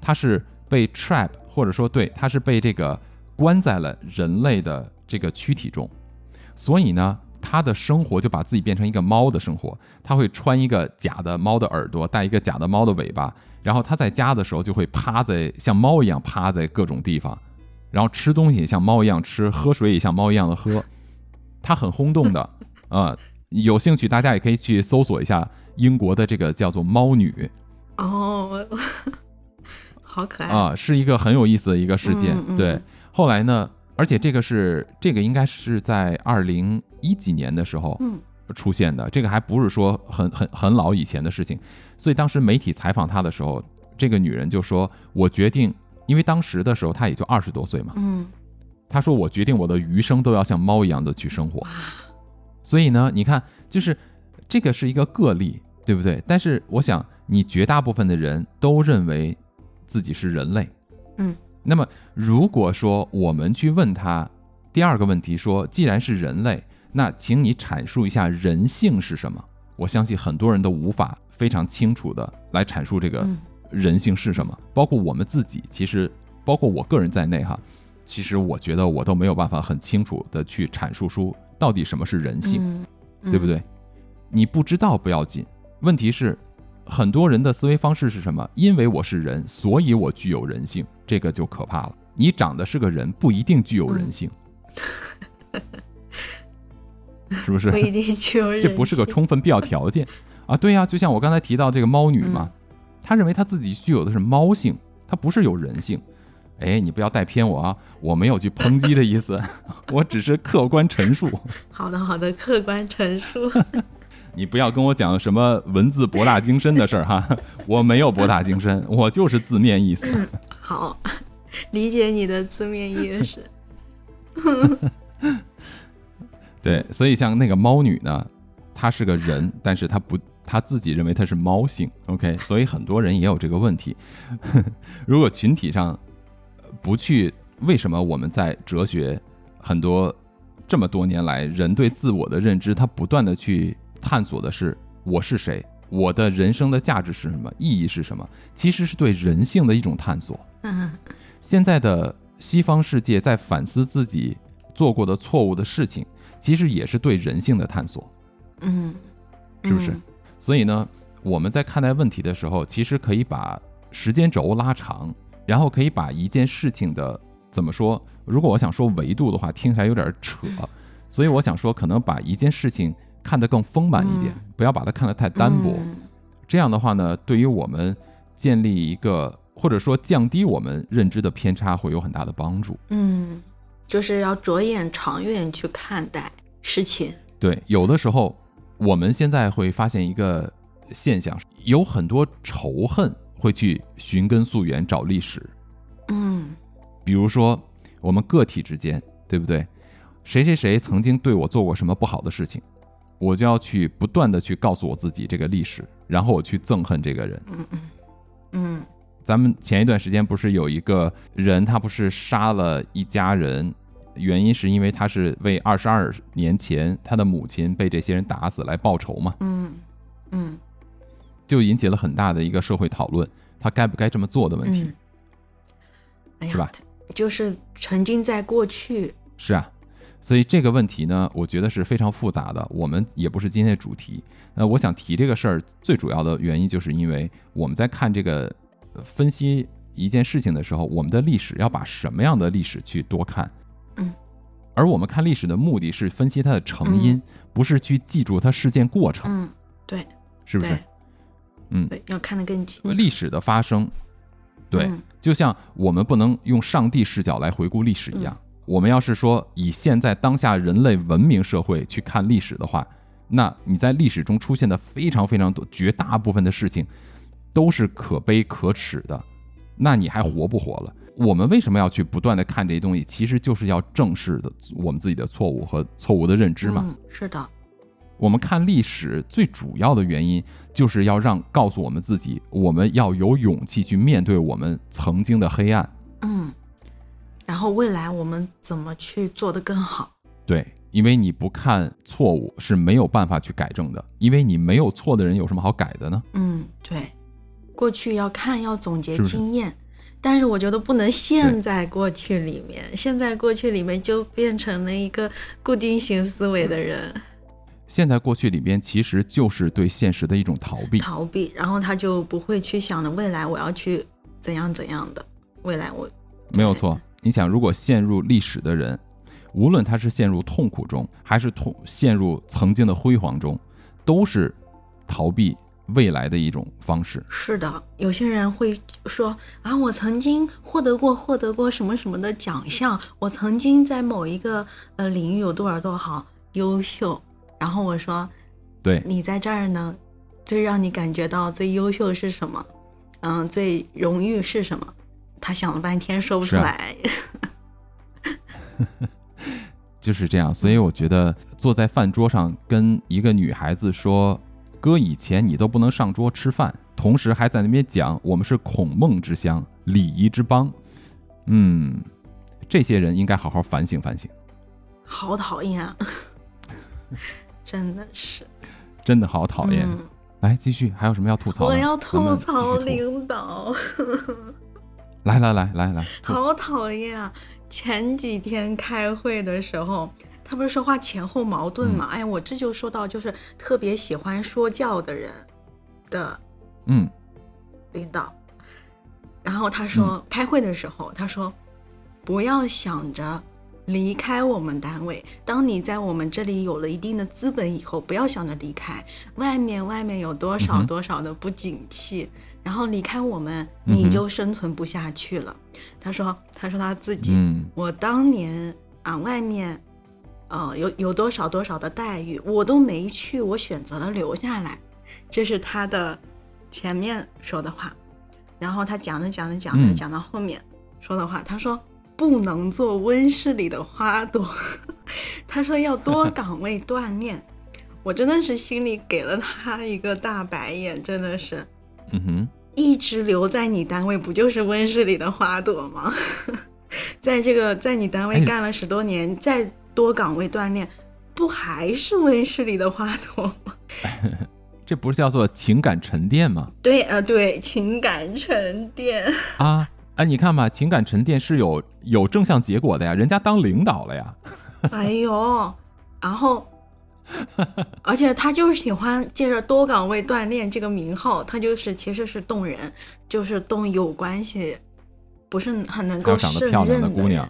她是被 trap 或者说对，她是被这个关在了人类的这个躯体中，所以呢，他的生活就把自己变成一个猫的生活。他会穿一个假的猫的耳朵，戴一个假的猫的尾巴，然后他在家的时候就会趴在像猫一样趴在各种地方，然后吃东西也像猫一样吃，喝水也像猫一样的喝。他很轰动的，啊、有兴趣大家也可以去搜索一下英国的这个叫做猫女哦，好可爱啊、是一个很有意思的一个事件。嗯嗯对，后来呢，而且这个是这个应该是在二零一几年的时候嗯出现的，这个还不是说很很很老以前的事情。所以当时媒体采访她的时候，这个女人就说：“我决定，因为当时的时候她也就二十多岁嘛，嗯她说：“我决定我的余生都要像猫一样的去生活。”所以呢，你看，就是这个是一个个例，对不对？但是我想，你绝大部分的人都认为自己是人类。嗯，那么如果说我们去问他第二个问题，说既然是人类，那请你阐述一下人性是什么？我相信很多人都无法非常清楚的来阐述这个嗯人性是什么，包括我们自己，其实包括我个人在内哈，其实我觉得我都没有办法很清楚的去阐述出到底什么是人性，嗯，对不对？你不知道不要紧，问题是很多人的思维方式是什么？因为我是人，所以我具有人性，这个就可怕了。你长得是个人，不一定具有人性，是不是？不一定具有人性这不是个充分必要条件啊！对呀、就像我刚才提到这个猫女嘛，她认为她自己具有的是猫性，她不是有人性。哎，你不要带偏我啊！我没有去抨击的意思，我只是客观陈述。好的好的，客观陈述。你不要跟我讲什么文字博大精深的事儿哈，我没有博大精深，我就是字面意思。好，理解你的字面意思。对，所以像那个猫女呢，她是个人，但是她不，她自己认为她是猫性。OK，所以很多人也有这个问题。如果群体上呃不去，为什么我们在哲学很多这么多年来，人对自我的认知，他不断的去探索的是我是谁，我的人生的价值是什么，意义是什么，其实是对人性的一种探索。嗯现在的西方世界在反思自己做过的错误的事情，其实也是对人性的探索，嗯，是不是？嗯所以呢，我们在看待问题的时候，其实可以把时间轴拉长，然后可以把一件事情的怎么说？如果我想说维度的话，听起来有点扯，所以我想说，可能把一件事情看得更丰满一点，不要把它看得太单薄。嗯这样的话呢，对于我们建立一个或者说降低我们认知的偏差，会有很大的帮助。嗯，就是要着眼长远去看待事情。对，有的时候我们现在会发现一个现象，有很多仇恨会去寻根溯源找历史，嗯比如说我们个体之间，对不对？谁谁谁曾经对我做过什么不好的事情，我就要去不断的去告诉我自己这个历史，然后我去憎恨这个人。嗯嗯咱们前一段时间不是有一个人，他不是杀了一家人，原因是因为他是为二十二年前他的母亲被这些人打死来报仇嘛，嗯嗯就引起了很大的一个社会讨论，他该不该这么做的问题。嗯，哎呀，是吧就是沉浸在过去。是啊，所以这个问题呢，我觉得是非常复杂的。我们也不是今天的主题。那，我想提这个事儿，最主要的原因就是因为我们在看这个呃分析一件事情的时候，我们的历史要把什么样的历史去多看。嗯。而我们看历史的目的是分析它的成因，不是去记住它事件过程，嗯，对，是不是？嗯对，要看得更清因为历史的发生，对，嗯就像我们不能用上帝视角来回顾历史一样，我们要是说以现在当下人类文明社会去看历史的话，那你在历史中出现的非常非常多，绝大部分的事情都是可悲可耻的，那你还活不活了？我们为什么要去不断的看这些东西？其实就是要正视的我们自己的错误和错误的认知嘛。嗯，是的，我们看历史最主要的原因，就是要让告诉我们自己，我们要有勇气去面对我们曾经的黑暗。嗯，然后未来我们怎么去做得更好？对，因为你不看错误是没有办法去改正的，因为你没有错的人有什么好改的呢？嗯，对，过去要看，要总结经验，但是我觉得不能陷在过去里面，陷在过去里面就变成了一个固定型思维的人，现在过去里边其实就是对现实的一种逃避。逃避，然后他就不会去想着未来我要去怎样怎样的，未来我没有错。你想，如果陷入历史的人，无论他是陷入痛苦中，还是痛陷入曾经的辉煌中，都是逃避未来的一种方式。是的，有些人会说啊，我曾经获得过获得过什么什么的奖项，我曾经在某一个呃领域有多少多少优秀。然后我说，对，你在这儿呢，最让你感觉到最优秀是什么？嗯，最荣誉是什么？他想了半天说不出来。就是这样，所以我觉得坐在饭桌上跟一个女孩子说，哥以前你都不能上桌吃饭，同时还在那边讲我们是孔孟之乡、礼仪之邦，嗯，这些人应该好好反省反省，好讨厌啊！真的是真的好讨厌。嗯来，继续，还有什么要吐槽？我要吐槽领导，来来来来来，好讨厌啊！前几天开会的时候，他不是说话前后矛盾嘛？哎，我这就说到就是特别喜欢说教的人的嗯领导，然后他说、开会的时候，他说不要想着离开我们单位。当你在我们这里有了一定的资本以后，不要想着离开。外面外面有多少多少的不景气，然后离开我们，你就生存不下去了。他说，他说他自己，嗯我当年啊，外面。呃，有有多少多少的待遇，我都没去，我选择了留下来，这是他的前面说的话。然后他讲着讲着讲着嗯讲到后面说的话，他说不能做温室里的花朵，他说要多岗位锻炼。我真的是心里给了他一个大白眼，真的是嗯哼，一直留在你单位，不就是温室里的花朵吗？在这个在你单位哎干了十多年，再多岗位锻炼，不还是温室里的花朵吗？这不是叫做情感沉淀吗？对，呃，对，情感沉淀啊，哎，你看吧，情感沉淀是有有正向结果的呀，人家当领导了呀。哎呦，然后，而且他就是喜欢借着多岗位锻炼这个名号，他就是其实是动人，就是动有关系，不是很能够长得漂亮的姑娘。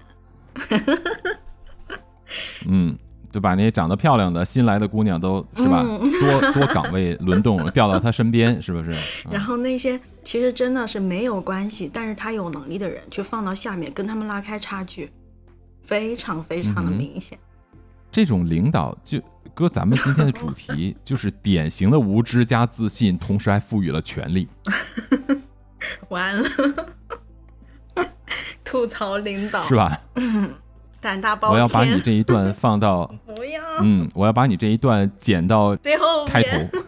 嗯。就把那些长得漂亮的新来的姑娘都是吧，多多岗位轮动调 到他身边，是不是？然后那些其实真的是没有关系，但是他有能力的人，去放到下面跟他们拉开差距，非常非常的明显。这种领导就搁咱们今天的主题，就是典型的无知加自信，同时还赋予了权力。完了，吐槽领导是吧？胆大包天！我要把你这一段放到不要，嗯，我要把你这一段剪到最后开头，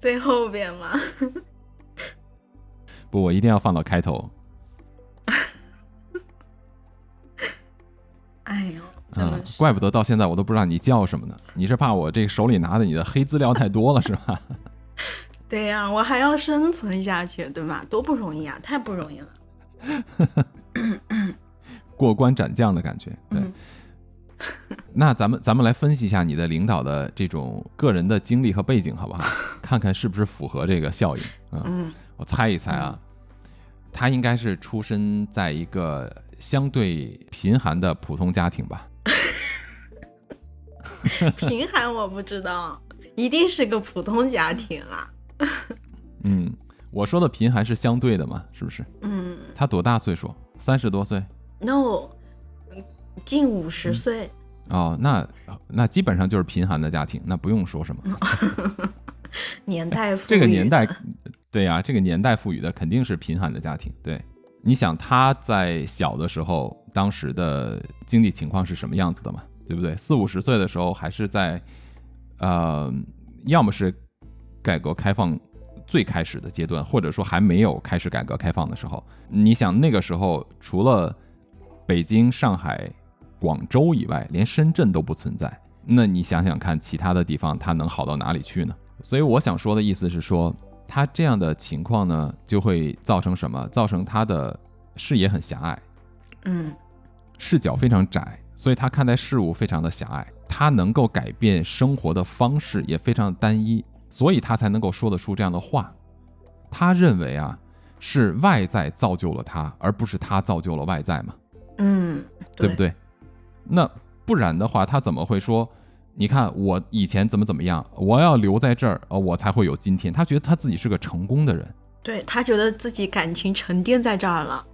最后边吗？不，我一定要放到开头。哎呦，嗯，怪不得到现在我都不知道你叫什么呢？你是怕我这手里拿的你的黑资料太多了是吧？对呀，我还要生存下去，对吧？多不容易啊，太不容易了。过关斩将的感觉，对。那咱们咱们来分析一下你的领导的这种个人的经历和背景，好不好？看看是不是符合这个效应嗯，我猜一猜啊，他应该是出身在一个相对贫寒的普通家庭吧？贫寒我不知道，一定是个普通家庭啊。嗯，我说的贫寒是相对的嘛？是不是？嗯。他多大岁数？三十多岁？no，近五十岁哦，那那基本上就是贫寒的家庭，那不用说什么。年代这个年代，对呀，这个年代赋予的肯定是贫寒的家庭。对，你想他在小的时候，当时的经济情况是什么样子的嘛？对不对？四五十岁的时候，还是在呃，要么是改革开放最开始的阶段，或者说还没有开始改革开放的时候。你想那个时候，除了北京、上海、广州以外，连深圳都不存在。那你想想看，其他的地方它能好到哪里去呢？所以我想说的意思是说，他这样的情况呢，就会造成什么？造成他的视野很狭隘，嗯，视角非常窄，所以他看待事物非常的狭隘。他能够改变生活的方式也非常的单一，所以他才能够说得出这样的话。他认为啊，是外在造就了他，而不是他造就了外在嘛。嗯，对不对？那不然的话，他怎么会说？你看我以前怎么怎么样，我要留在这儿，呃，我才会有今天。他觉得他自己是个成功的人，对他觉得自己感情沉淀在这儿了。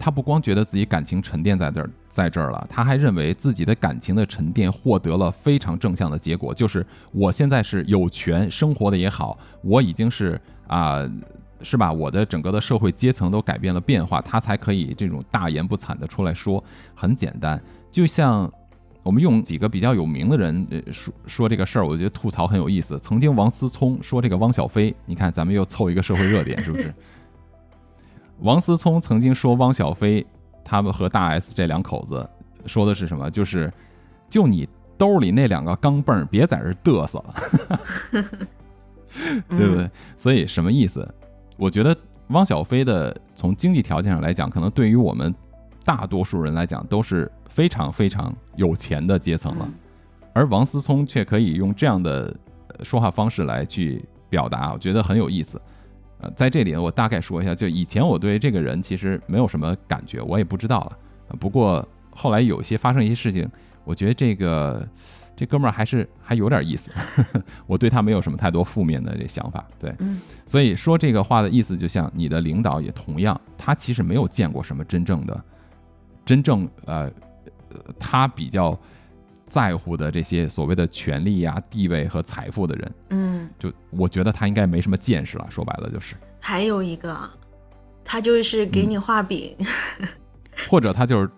他不光觉得自己感情沉淀在这儿，在这儿了，他还认为自己的感情的沉淀获得了非常正向的结果，就是我现在是有权生活的也好，我已经是啊。是吧？我的整个的社会阶层都改变了变化，他才可以这种大言不惭的出来说。很简单，就像我们用几个比较有名的人说说这个事儿，我觉得吐槽很有意思。曾经王思聪说这个汪小菲，你看咱们又凑一个社会热点，是不是？王思聪曾经说汪小菲，他们和大 S 这两口子说的是什么？就是就你兜里那两个钢镚儿，别在这嘚瑟了，对不对？所以什么意思？我觉得汪小菲的从经济条件上来讲，可能对于我们大多数人来讲都是非常非常有钱的阶层了，而王思聪却可以用这样的说话方式来去表达，我觉得很有意思。呃，在这里我大概说一下，就以前我对这个人其实没有什么感觉，我也不知道了。不过后来有些发生一些事情，我觉得这个。这哥们儿还是还有点意思，我对他没有什么太多负面的这想法。对，所以说这个话的意思，就像你的领导也同样，他其实没有见过什么真正的、真正呃，他比较在乎的这些所谓的权利呀、地位和财富的人。嗯，就我觉得他应该没什么见识了。说白了就是，还有一个，他就是给你画饼，或者他就是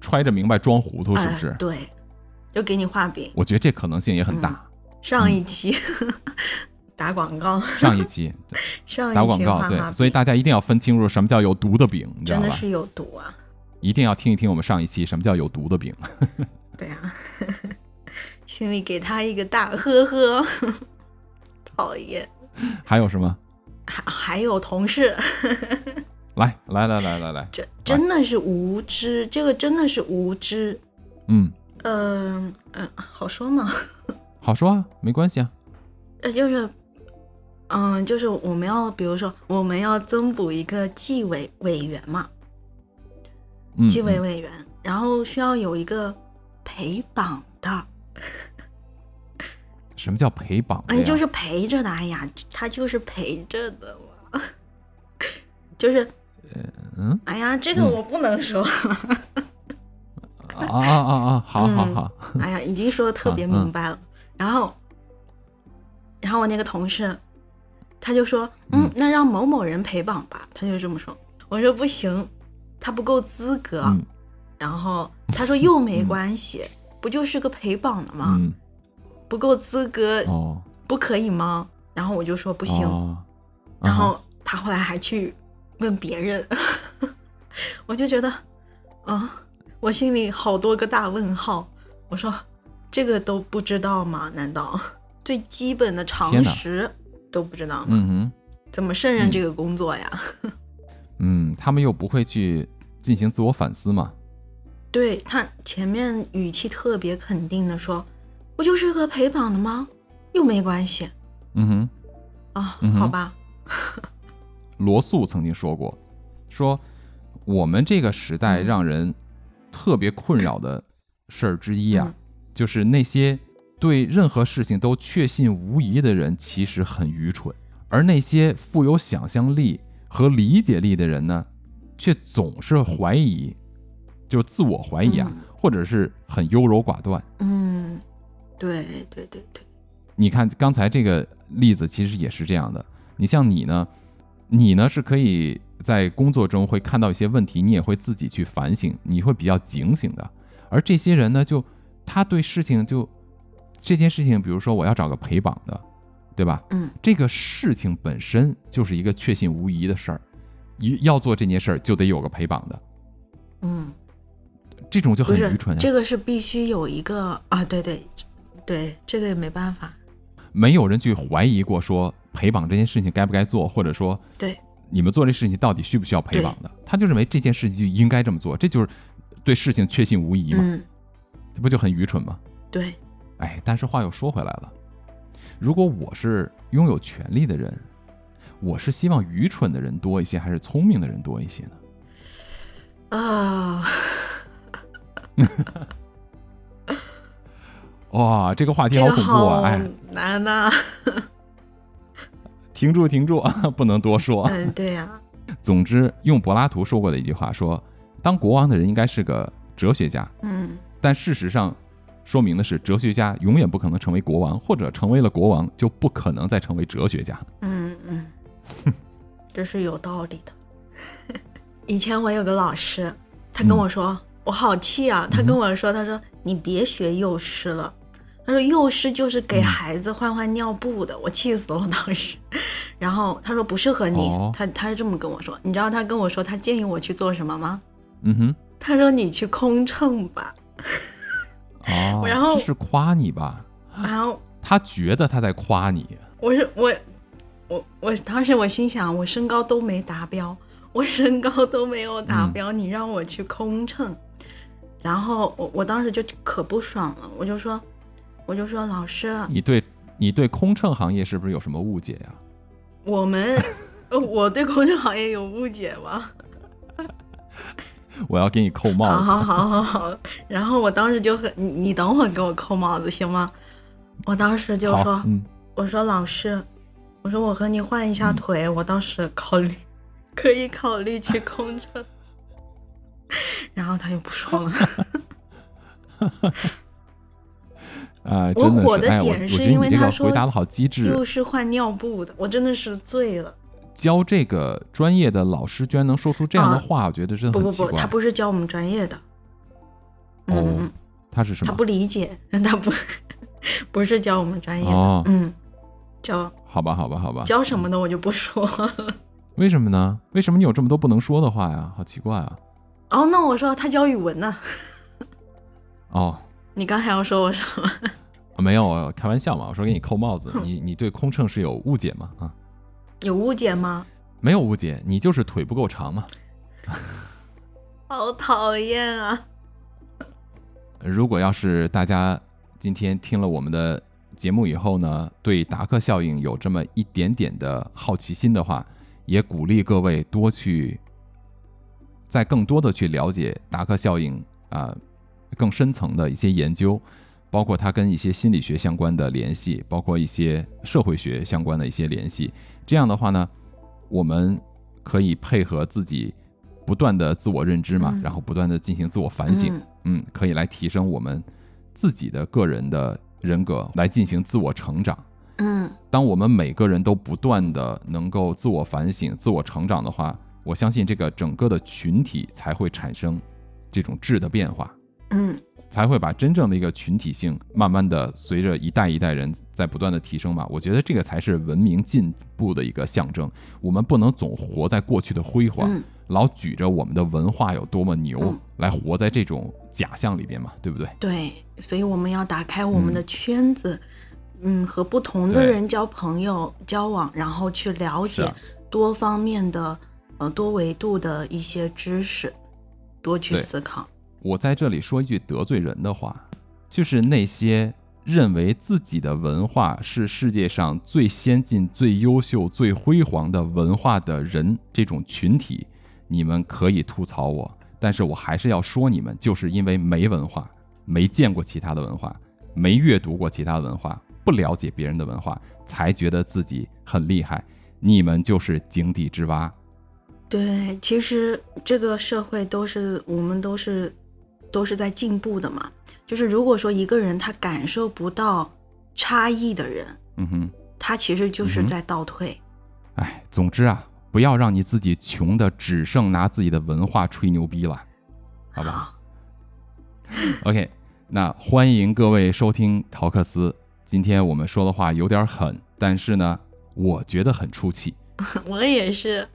揣着明白装糊涂，是不是？对。就给你画饼，我觉得这可能性也很大。上一期打广告，上一期上一期打广告，对，所以大家一定要分清楚什么叫有毒的饼，你知道吧？真的是有毒啊！一定要听一听我们上一期什么叫有毒的饼。对啊，心里给他一个大呵呵，讨厌。还有什么？还还有同事，来来来来来来，这真的是无知，这个真的是无知。嗯嗯嗯，好说吗？好说啊，没关系啊。呃，就是，嗯，就是我们要，比如说，我们要增补一个纪委委员嘛，嗯，纪委嗯委员，然后需要有一个陪绑的，什么叫陪绑哎，就是陪着的，哎呀，他就是陪着的嘛，就是，嗯？哎呀，这个我不能说，啊啊啊啊！好好嗯好，哎呀，已经说的特别明白了。然后，然后我那个同事，他就说，嗯，嗯那让某某人陪绑吧，他就这么说。我说不行，他不够资格。嗯然后他说又没关系，不就是个陪绑的吗？嗯不够资格，哦不可以吗？然后我就说不行。哦然后他后来还去问别人，我就觉得，啊、我心里好多个大问号。我说，这个都不知道吗？难道最基本的常识都不知道吗？嗯哼怎么胜任这个工作呀？嗯，他们又不会去进行自我反思嘛？对他前面语气特别肯定的说，不就是个陪绑的吗？又没关系。嗯哼。啊，嗯好吧，罗素曾经说过，说我们这个时代嗯。让人特别困扰的事儿之一啊，嗯。就是那些对任何事情都确信无疑的人，其实很愚蠢；而那些富有想象力和理解力的人呢，却总是怀疑，就自我怀疑啊，嗯或者是很优柔寡断。嗯，对对对对，你看刚才这个例子，其实也是这样的。你像你呢，你呢是可以在工作中会看到一些问题，你也会自己去反省，你会比较警醒的。而这些人呢，就他对事情就这件事情，比如说我要找个陪绑的，对吧？嗯这个事情本身就是一个确信无疑的事儿，一要做这件事儿就得有个陪绑的，嗯。这种就很愚蠢呀、这个是必须有一个啊，对对对，这个也没办法，没有人去怀疑过说陪绑这件事情该不该做，或者说对。你们做这事情到底需不需要陪绑的？他就认为这件事情就应该这么做，这就是对事情确信无疑嘛，嗯，这不就很愚蠢吗？对，哎，但是话又说回来了，如果我是拥有权利的人，我是希望愚蠢的人多一些，还是聪明的人多一些呢？啊，哇，这个话题好恐怖啊！好哎，难呐、停住，停住，不能多说。嗯，对呀、总之，用柏拉图说过的一句话说：“当国王的人应该是个哲学家。”嗯但事实上，说明的是，哲学家永远不可能成为国王，或者成为了国王，就不可能再成为哲学家。嗯嗯，这是有道理的。以前我有个老师，他跟我说，我好气啊！他跟我说，他说你别学幼师了。他说幼师就是给孩子换换尿布的，我气死了当时。然后他说不适合你，哦他他是这么跟我说。你知道他跟我说他建议我去做什么吗？嗯哼，他说你去空乘吧。哦，然后这是夸你吧？然后他觉得他在夸你。我是我我我当时我心想，我身高都没达标，我身高都没有达标，你让我去空乘，然后我我当时就可不爽了，我就说我就说老师，你对你对空乘行业是不是有什么误解呀、我们呃我对空乘行业有误解吗？我要给你扣帽子。好好好好好，然后我当时就很你你等会儿给我扣帽子行吗？我当时就说，嗯，我说老师，我说我和你换一下腿，我当时考虑可以考虑去空乘，然后他又不说了。啊、我火的点是我觉得你这个因为他说回答的好机智又。是换尿布的，我真的是醉了。教这个专业的老师居然能说出这样的啊话，我觉得真的不不不，很奇怪。他不是教我们专业的，嗯哦嗯，他是什么？他不理解，他不不是教我们专业的，哦嗯，教好吧，好吧，好吧。教什么的我就不说了。为什么呢？为什么你有这么多不能说的话呀？好奇怪啊！哦，那我说他教语文呢。哦，你刚才要说我什么？没有，开玩笑嘛。我说给你扣帽子，你你对空乘是有误解吗？啊，有误解吗？没有误解，你就是腿不够长嘛。好讨厌啊！如果要是大家今天听了我们的节目以后呢，对达克效应有这么一点点的好奇心的话，也鼓励各位多去，再更多的去了解达克效应啊，更深层的一些研究，包括它跟一些心理学相关的联系，包括一些社会学相关的一些联系。这样的话呢，我们可以配合自己。不断的自我认知嘛，然后不断的进行自我反省，嗯，可以来提升我们自己的个人的人格，来进行自我成长。嗯，当我们每个人都不断的能够自我反省、自我成长的话，我相信这个整个的群体才会产生这种质的变化。嗯。才会把真正的一个群体性，慢慢的随着一代一代人在不断的提升嘛。我觉得这个才是文明进步的一个象征。我们不能总活在过去的辉煌，老举着我们的文化有多么牛来活在这种假象里边嘛，对不对？对，所以我们要打开我们的圈子，嗯，和不同的人交朋友、交往，然后去了解多方面的、呃多维度的一些知识，多去思考。我在这里说一句得罪人的话，就是那些认为自己的文化是世界上最先进、最优秀、最辉煌的文化的人，这种群体，你们可以吐槽我，但是我还是要说你们，就是因为没文化，没见过其他的文化，没阅读过其他的文化，不了解别人的文化，才觉得自己很厉害。你们就是井底之蛙。对，其实这个社会都是我们都是。都是在进步的嘛，就是如果说一个人他感受不到差异的人，嗯哼，他其实就是在倒退。哎，总之啊，不要让你自己穷的只剩拿自己的文化吹牛逼了，好吧？OK，那欢迎各位收听陶克斯。今天我们说的话有点狠，但是呢，我觉得很出气。我也是。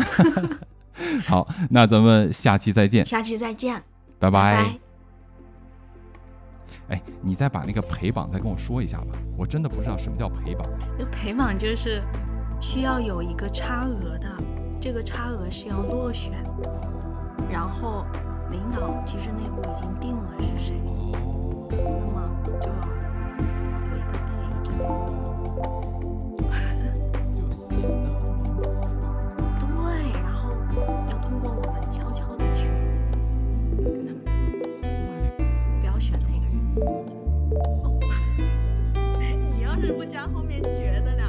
好，那咱们下期再见。下期再见，拜拜。哎，你再把那个陪绑再跟我说一下吧，我真的不知道什么叫陪绑。那陪绑就是需要有一个差额的，这个差额是要落选，然后领导其实内部已经定了是谁，那么就要有一个陪着，不加后面觉得。